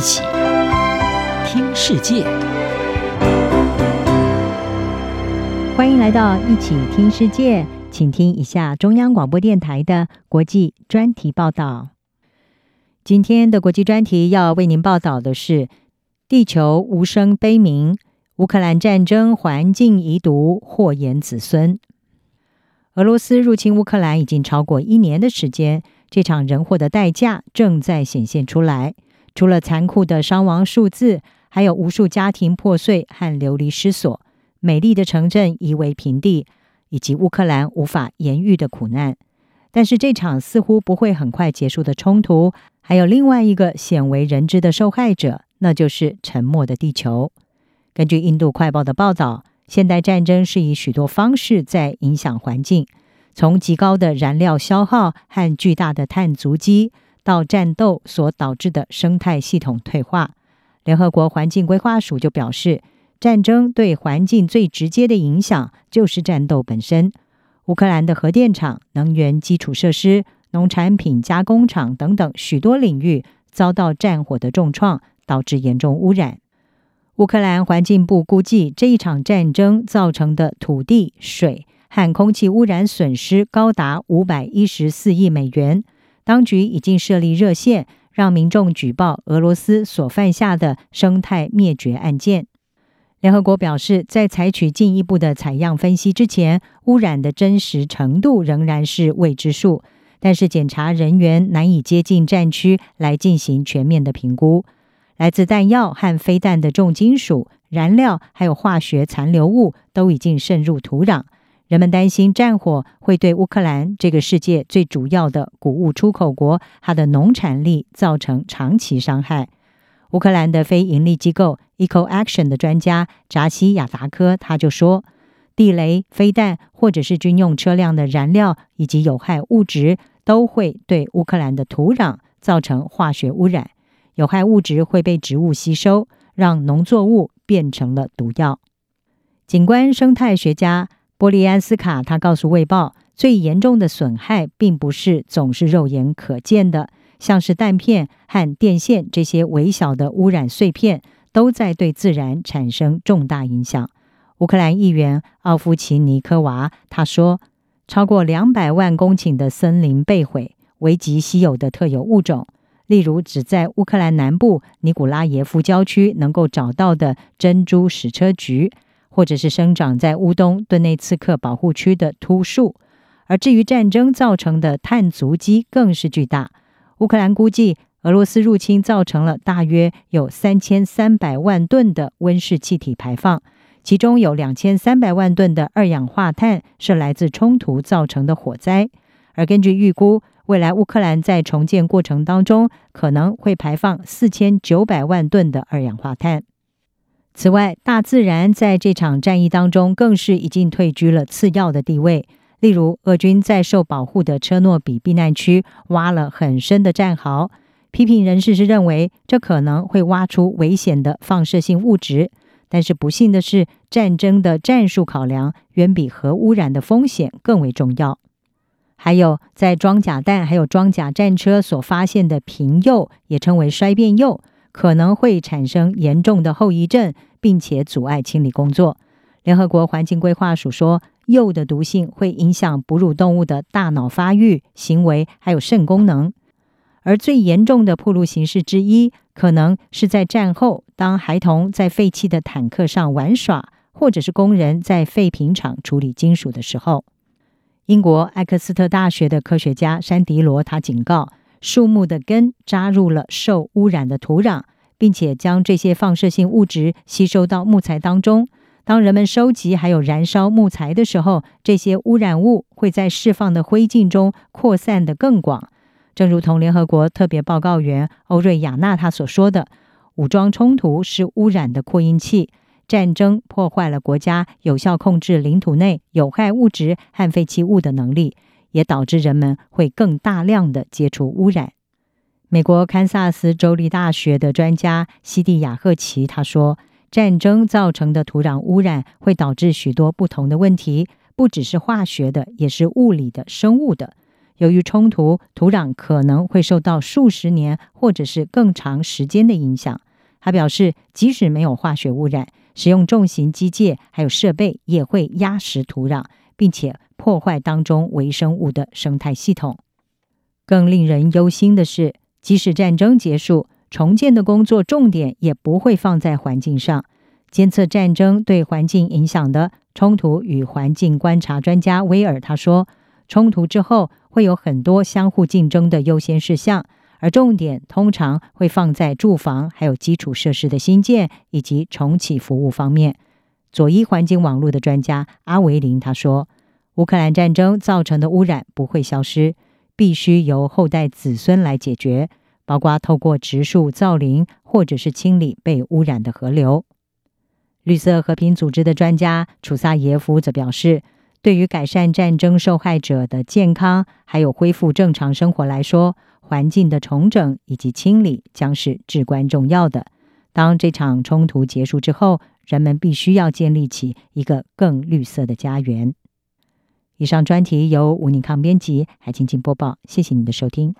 一起听世界，欢迎来到一起听世界，请听一下中央广播电台的国际专题报道。今天的国际专题要为您报道的是：地球无声悲鸣，乌克兰战争环境遗毒祸延子孙。俄罗斯入侵乌克兰已经超过一年的时间。这场人祸的代价正在显现出来，除了残酷的伤亡数字，还有无数家庭破碎和流离失所，美丽的城镇夷为平地，以及乌克兰无法言喻的苦难。但是，这场似乎不会很快结束的冲突，还有另外一个鲜为人知的受害者，那就是沉默的地球。根据印度快报的报道，现代战争是以许多方式在影响环境。从极高的燃料消耗和巨大的碳足迹，到战斗所导致的生态系统退化，联合国环境规划署就表示，战争对环境最直接的影响就是战斗本身。乌克兰的核电厂、能源基础设施、农产品加工厂等等许多领域遭到战火的重创，导致严重污染。乌克兰环境部估计，这一场战争造成的土地、水。和空气污染损失高达五百一十四亿美元。当局已经设立热线，让民众举报俄罗斯所犯下的生态灭绝案件。联合国表示，在采取进一步的采样分析之前，污染的真实程度仍然是未知数。但是，检查人员难以接近战区来进行全面的评估。来自弹药和飞弹的重金属、燃料，还有化学残留物，都已经渗入土壤。人们担心战火会对乌克兰这个世界最主要的谷物出口国，它的农产力造成长期伤害。乌克兰的非营利机构 Eco Action 的专家扎西亚达科他就说：“地雷、飞弹或者是军用车辆的燃料以及有害物质都会对乌克兰的土壤造成化学污染。有害物质会被植物吸收，让农作物变成了毒药。”景观生态学家。波利安斯卡他告诉《卫报》，最严重的损害并不是总是肉眼可见的，像是弹片和电线这些微小的污染碎片，都在对自然产生重大影响。乌克兰议员奥夫奇尼科娃他说，超过两百万公顷的森林被毁，危及稀有的特有物种，例如只在乌克兰南部尼古拉耶夫郊区能够找到的珍珠矢车菊。或者是生长在乌东顿内茨克保护区的秃树，而至于战争造成的碳足迹更是巨大。乌克兰估计，俄罗斯入侵造成了大约有三千三百万吨的温室气体排放，其中有两千三百万吨的二氧化碳是来自冲突造成的火灾。而根据预估，未来乌克兰在重建过程当中可能会排放四千九百万吨的二氧化碳。此外，大自然在这场战役当中更是已经退居了次要的地位。例如，俄军在受保护的车诺比避难区挖了很深的战壕，批评人士是认为这可能会挖出危险的放射性物质。但是不幸的是，战争的战术考量远比核污染的风险更为重要。还有，在装甲弹还有装甲战车所发现的贫铀，也称为衰变铀。可能会产生严重的后遗症，并且阻碍清理工作。联合国环境规划署说，铀的毒性会影响哺乳动物的大脑发育、行为还有肾功能。而最严重的暴露形式之一，可能是在战后，当孩童在废弃的坦克上玩耍，或者是工人在废品厂处理金属的时候。英国艾克斯特大学的科学家山迪罗他警告。树木的根扎入了受污染的土壤，并且将这些放射性物质吸收到木材当中。当人们收集还有燃烧木材的时候，这些污染物会在释放的灰烬中扩散得更广。正如同联合国特别报告员欧瑞亚纳他所说的：“武装冲突是污染的扩音器，战争破坏了国家有效控制领土内有害物质和废弃物的能力。”也导致人们会更大量的接触污染。美国堪萨斯州立大学的专家西蒂亚赫奇他说：“战争造成的土壤污染会导致许多不同的问题，不只是化学的，也是物理的、生物的。由于冲突，土壤可能会受到数十年或者是更长时间的影响。他表示，即使没有化学污染，使用重型机械还有设备也会压实土壤，并且破坏当中微生物的生态系统。更令人忧心的是，即使战争结束，重建的工作重点也不会放在环境上。监测战争对环境影响的冲突与环境观察专家威尔他说，冲突之后，会有很多相互竞争的优先事项，而重点通常会放在住房、还有基础设施的新建以及重启服务方面。左翼环境网络的专家阿维林他说：“乌克兰战争造成的污染不会消失，必须由后代子孙来解决，包括透过植树造林，或者是清理被污染的河流。”绿色和平组织的专家楚萨耶夫则表示。对于改善战争受害者的健康，还有恢复正常生活来说，环境的重整以及清理将是至关重要的。当这场冲突结束之后，人们必须要建立起一个更绿色的家园。以上专题由吴宁康编辑，还请播报。谢谢你的收听。